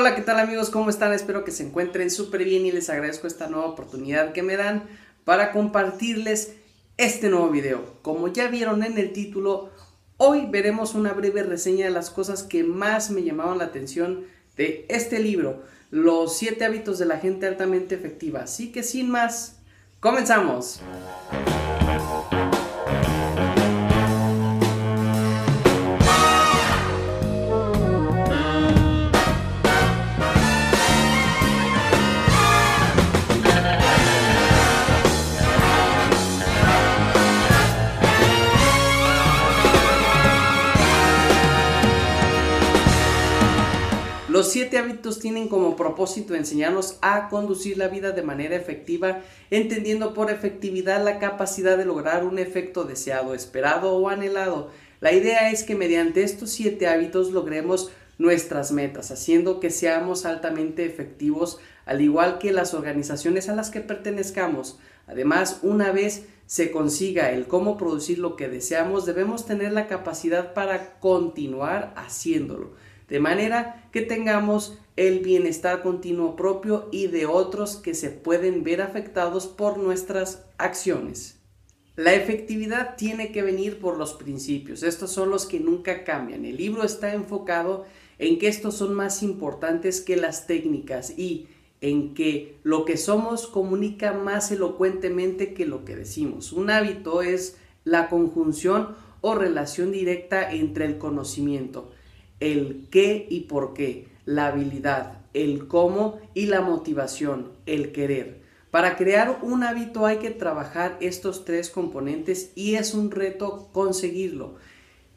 Hola, ¿qué tal amigos? ¿Cómo están? Espero que se encuentren súper bien y les agradezco esta nueva oportunidad que me dan para compartirles este nuevo video. Como ya vieron en el título, hoy veremos una breve reseña de las cosas que más me llamaban la atención de este libro, Los 7 hábitos de la gente altamente efectiva. Así que sin más, comenzamos. Los siete hábitos tienen como propósito enseñarnos a conducir la vida de manera efectiva, entendiendo por efectividad la capacidad de lograr un efecto deseado, esperado o anhelado. La idea es que mediante estos siete hábitos logremos nuestras metas, haciendo que seamos altamente efectivos, al igual que las organizaciones a las que pertenezcamos. Además, una vez se consiga el cómo producir lo que deseamos, debemos tener la capacidad para continuar haciéndolo de manera que tengamos el bienestar continuo propio y de otros que se pueden ver afectados por nuestras acciones. La efectividad tiene que venir por los principios, estos son los que nunca cambian. El libro está enfocado en que estos son más importantes que las técnicas y en que lo que somos comunica más elocuentemente que lo que decimos. Un hábito es la conjunción o relación directa entre el conocimiento, el qué y por qué, la habilidad, el cómo y la motivación, el querer. Para crear un hábito hay que trabajar estos tres componentes y es un reto conseguirlo.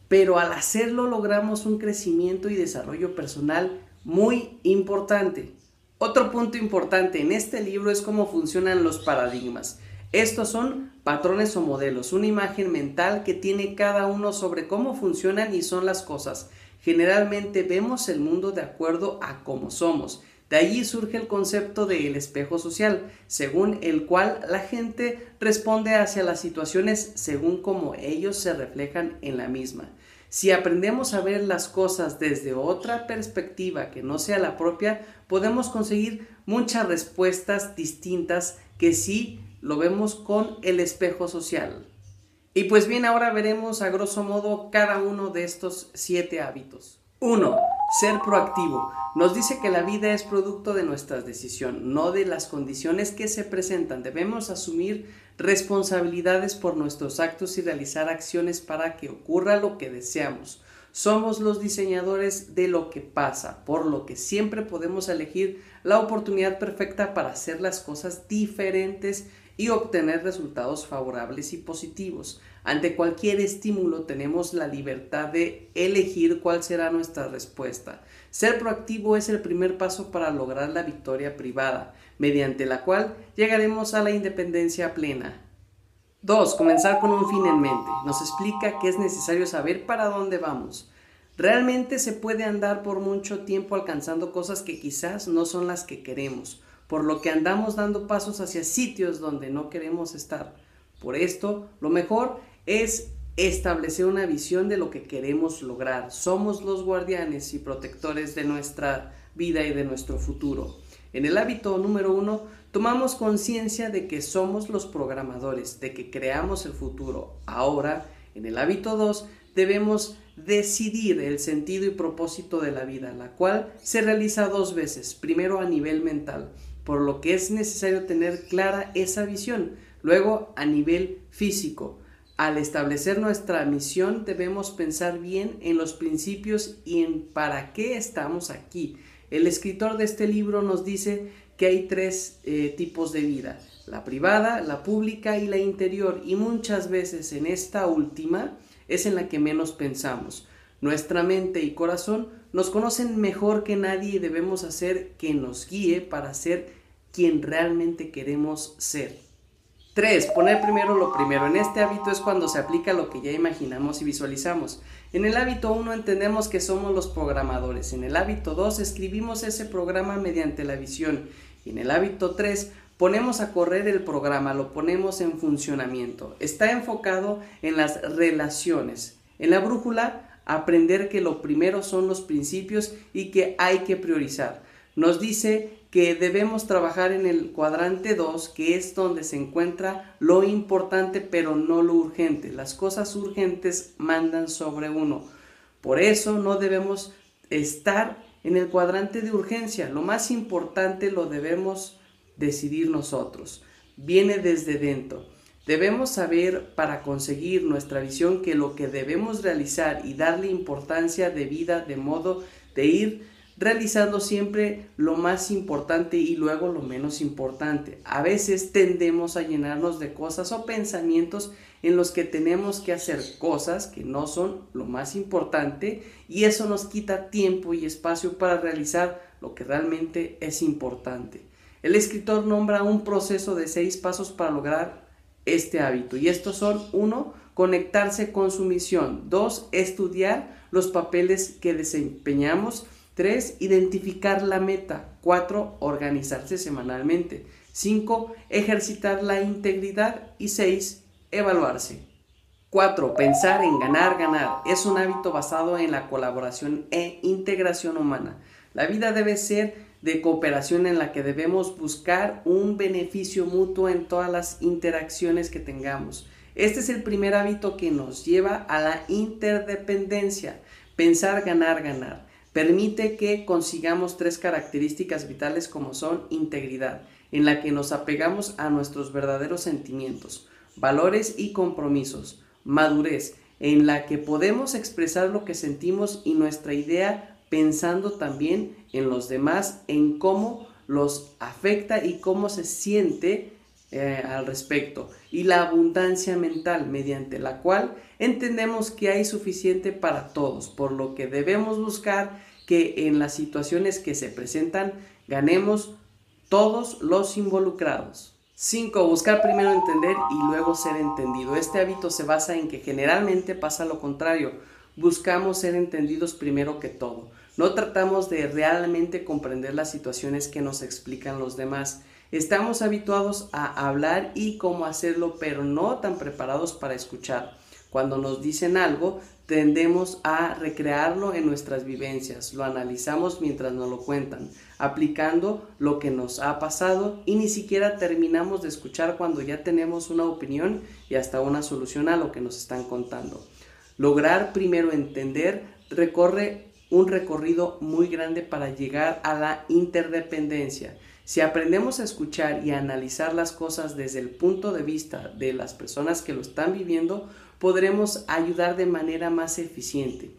Pero al hacerlo logramos un crecimiento y desarrollo personal muy importante. Otro punto importante en este libro es cómo funcionan los paradigmas. Estos son patrones o modelos, una imagen mental que tiene cada uno sobre cómo funcionan y son las cosas. Generalmente vemos el mundo de acuerdo a cómo somos. De allí surge el concepto del espejo social, según el cual la gente responde hacia las situaciones según como ellos se reflejan en la misma. Si aprendemos a ver las cosas desde otra perspectiva que no sea la propia, podemos conseguir muchas respuestas distintas que si lo vemos con el espejo social. Y pues bien, ahora veremos a grosso modo cada uno de estos siete hábitos. 1. Ser proactivo. Nos dice que la vida es producto de nuestras decisiones, no de las condiciones que se presentan. Debemos asumir responsabilidades por nuestros actos y realizar acciones para que ocurra lo que deseamos. Somos los diseñadores de lo que pasa, por lo que siempre podemos elegir la oportunidad perfecta para hacer las cosas diferentes y obtener resultados favorables y positivos. Ante cualquier estímulo tenemos la libertad de elegir cuál será nuestra respuesta. Ser proactivo es el primer paso para lograr la victoria privada, mediante la cual llegaremos a la independencia plena. 2. Comenzar con un fin en mente. Nos explica que es necesario saber para dónde vamos. Realmente se puede andar por mucho tiempo alcanzando cosas que quizás no son las que queremos por lo que andamos dando pasos hacia sitios donde no queremos estar. Por esto, lo mejor es establecer una visión de lo que queremos lograr. Somos los guardianes y protectores de nuestra vida y de nuestro futuro. En el hábito número uno, tomamos conciencia de que somos los programadores, de que creamos el futuro. Ahora, en el hábito 2, debemos decidir el sentido y propósito de la vida, la cual se realiza dos veces, primero a nivel mental por lo que es necesario tener clara esa visión. Luego, a nivel físico, al establecer nuestra misión debemos pensar bien en los principios y en para qué estamos aquí. El escritor de este libro nos dice que hay tres eh, tipos de vida, la privada, la pública y la interior, y muchas veces en esta última es en la que menos pensamos. Nuestra mente y corazón nos conocen mejor que nadie y debemos hacer que nos guíe para ser quien realmente queremos ser. 3. Poner primero lo primero. En este hábito es cuando se aplica lo que ya imaginamos y visualizamos. En el hábito 1 entendemos que somos los programadores. En el hábito 2 escribimos ese programa mediante la visión. Y en el hábito 3 ponemos a correr el programa, lo ponemos en funcionamiento. Está enfocado en las relaciones. En la brújula aprender que lo primero son los principios y que hay que priorizar. nos dice que debemos trabajar en el cuadrante 2, que es donde se encuentra lo importante pero no lo urgente. Las cosas urgentes mandan sobre uno. Por eso no debemos estar en el cuadrante de urgencia. Lo más importante lo debemos decidir nosotros. Viene desde dentro. Debemos saber para conseguir nuestra visión que lo que debemos realizar y darle importancia de vida de modo de ir realizando siempre lo más importante y luego lo menos importante. A veces tendemos a llenarnos de cosas o pensamientos en los que tenemos que hacer cosas que no son lo más importante y eso nos quita tiempo y espacio para realizar lo que realmente es importante. El escritor nombra un proceso de seis pasos para lograr este hábito y estos son uno, conectarse con su misión, dos, estudiar los papeles que desempeñamos, 3. Identificar la meta. 4. Organizarse semanalmente. 5. Ejercitar la integridad. Y 6. Evaluarse. 4. Pensar en ganar, ganar. Es un hábito basado en la colaboración e integración humana. La vida debe ser de cooperación en la que debemos buscar un beneficio mutuo en todas las interacciones que tengamos. Este es el primer hábito que nos lleva a la interdependencia. Pensar, ganar, ganar permite que consigamos tres características vitales como son integridad, en la que nos apegamos a nuestros verdaderos sentimientos, valores y compromisos, madurez, en la que podemos expresar lo que sentimos y nuestra idea pensando también en los demás, en cómo los afecta y cómo se siente eh, al respecto y la abundancia mental mediante la cual entendemos que hay suficiente para todos, por lo que debemos buscar que en las situaciones que se presentan ganemos todos los involucrados. 5. Buscar primero entender y luego ser entendido. Este hábito se basa en que generalmente pasa lo contrario. Buscamos ser entendidos primero que todo. No tratamos de realmente comprender las situaciones que nos explican los demás. Estamos habituados a hablar y cómo hacerlo, pero no tan preparados para escuchar. Cuando nos dicen algo, tendemos a recrearlo en nuestras vivencias, lo analizamos mientras nos lo cuentan, aplicando lo que nos ha pasado y ni siquiera terminamos de escuchar cuando ya tenemos una opinión y hasta una solución a lo que nos están contando. Lograr primero entender recorre un recorrido muy grande para llegar a la interdependencia. Si aprendemos a escuchar y a analizar las cosas desde el punto de vista de las personas que lo están viviendo, podremos ayudar de manera más eficiente.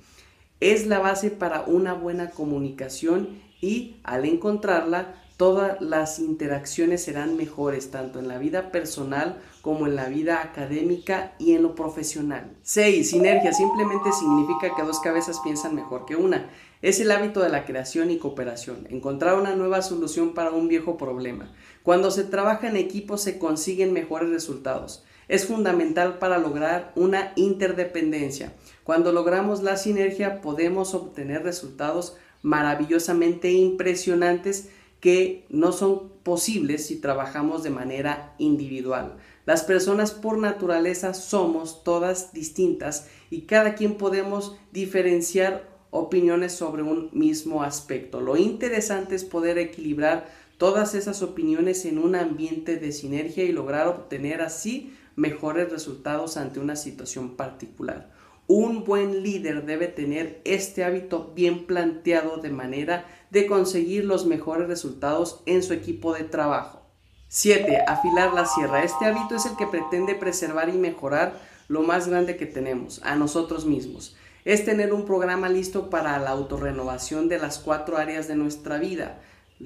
Es la base para una buena comunicación y al encontrarla, todas las interacciones serán mejores, tanto en la vida personal como en la vida académica y en lo profesional. 6. Sinergia simplemente significa que dos cabezas piensan mejor que una. Es el hábito de la creación y cooperación, encontrar una nueva solución para un viejo problema. Cuando se trabaja en equipo se consiguen mejores resultados es fundamental para lograr una interdependencia. Cuando logramos la sinergia podemos obtener resultados maravillosamente impresionantes que no son posibles si trabajamos de manera individual. Las personas por naturaleza somos todas distintas y cada quien podemos diferenciar opiniones sobre un mismo aspecto. Lo interesante es poder equilibrar todas esas opiniones en un ambiente de sinergia y lograr obtener así mejores resultados ante una situación particular. Un buen líder debe tener este hábito bien planteado de manera de conseguir los mejores resultados en su equipo de trabajo. 7. Afilar la sierra. Este hábito es el que pretende preservar y mejorar lo más grande que tenemos, a nosotros mismos. Es tener un programa listo para la autorrenovación de las cuatro áreas de nuestra vida,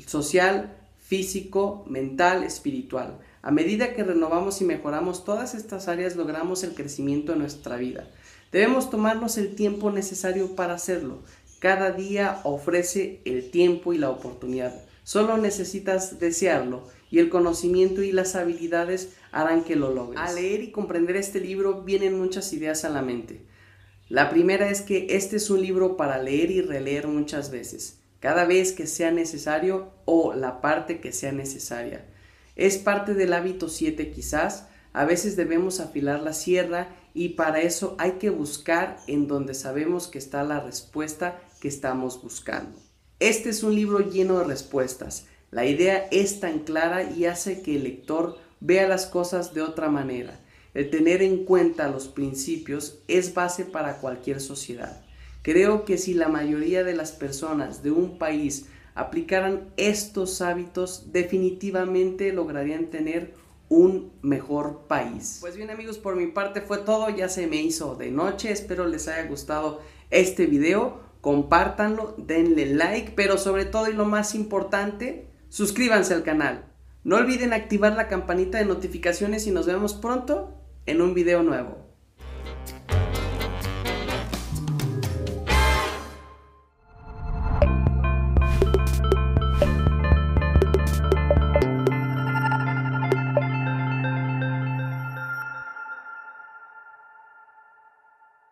social, físico, mental, espiritual. A medida que renovamos y mejoramos todas estas áreas, logramos el crecimiento de nuestra vida. Debemos tomarnos el tiempo necesario para hacerlo. Cada día ofrece el tiempo y la oportunidad. Solo necesitas desearlo y el conocimiento y las habilidades harán que lo logres. Al leer y comprender este libro vienen muchas ideas a la mente. La primera es que este es un libro para leer y releer muchas veces, cada vez que sea necesario o la parte que sea necesaria. Es parte del hábito 7 quizás. A veces debemos afilar la sierra y para eso hay que buscar en donde sabemos que está la respuesta que estamos buscando. Este es un libro lleno de respuestas. La idea es tan clara y hace que el lector vea las cosas de otra manera. El tener en cuenta los principios es base para cualquier sociedad. Creo que si la mayoría de las personas de un país aplicaran estos hábitos, definitivamente lograrían tener un mejor país. Pues bien amigos, por mi parte fue todo, ya se me hizo de noche, espero les haya gustado este video, compártanlo, denle like, pero sobre todo y lo más importante, suscríbanse al canal. No olviden activar la campanita de notificaciones y nos vemos pronto en un video nuevo.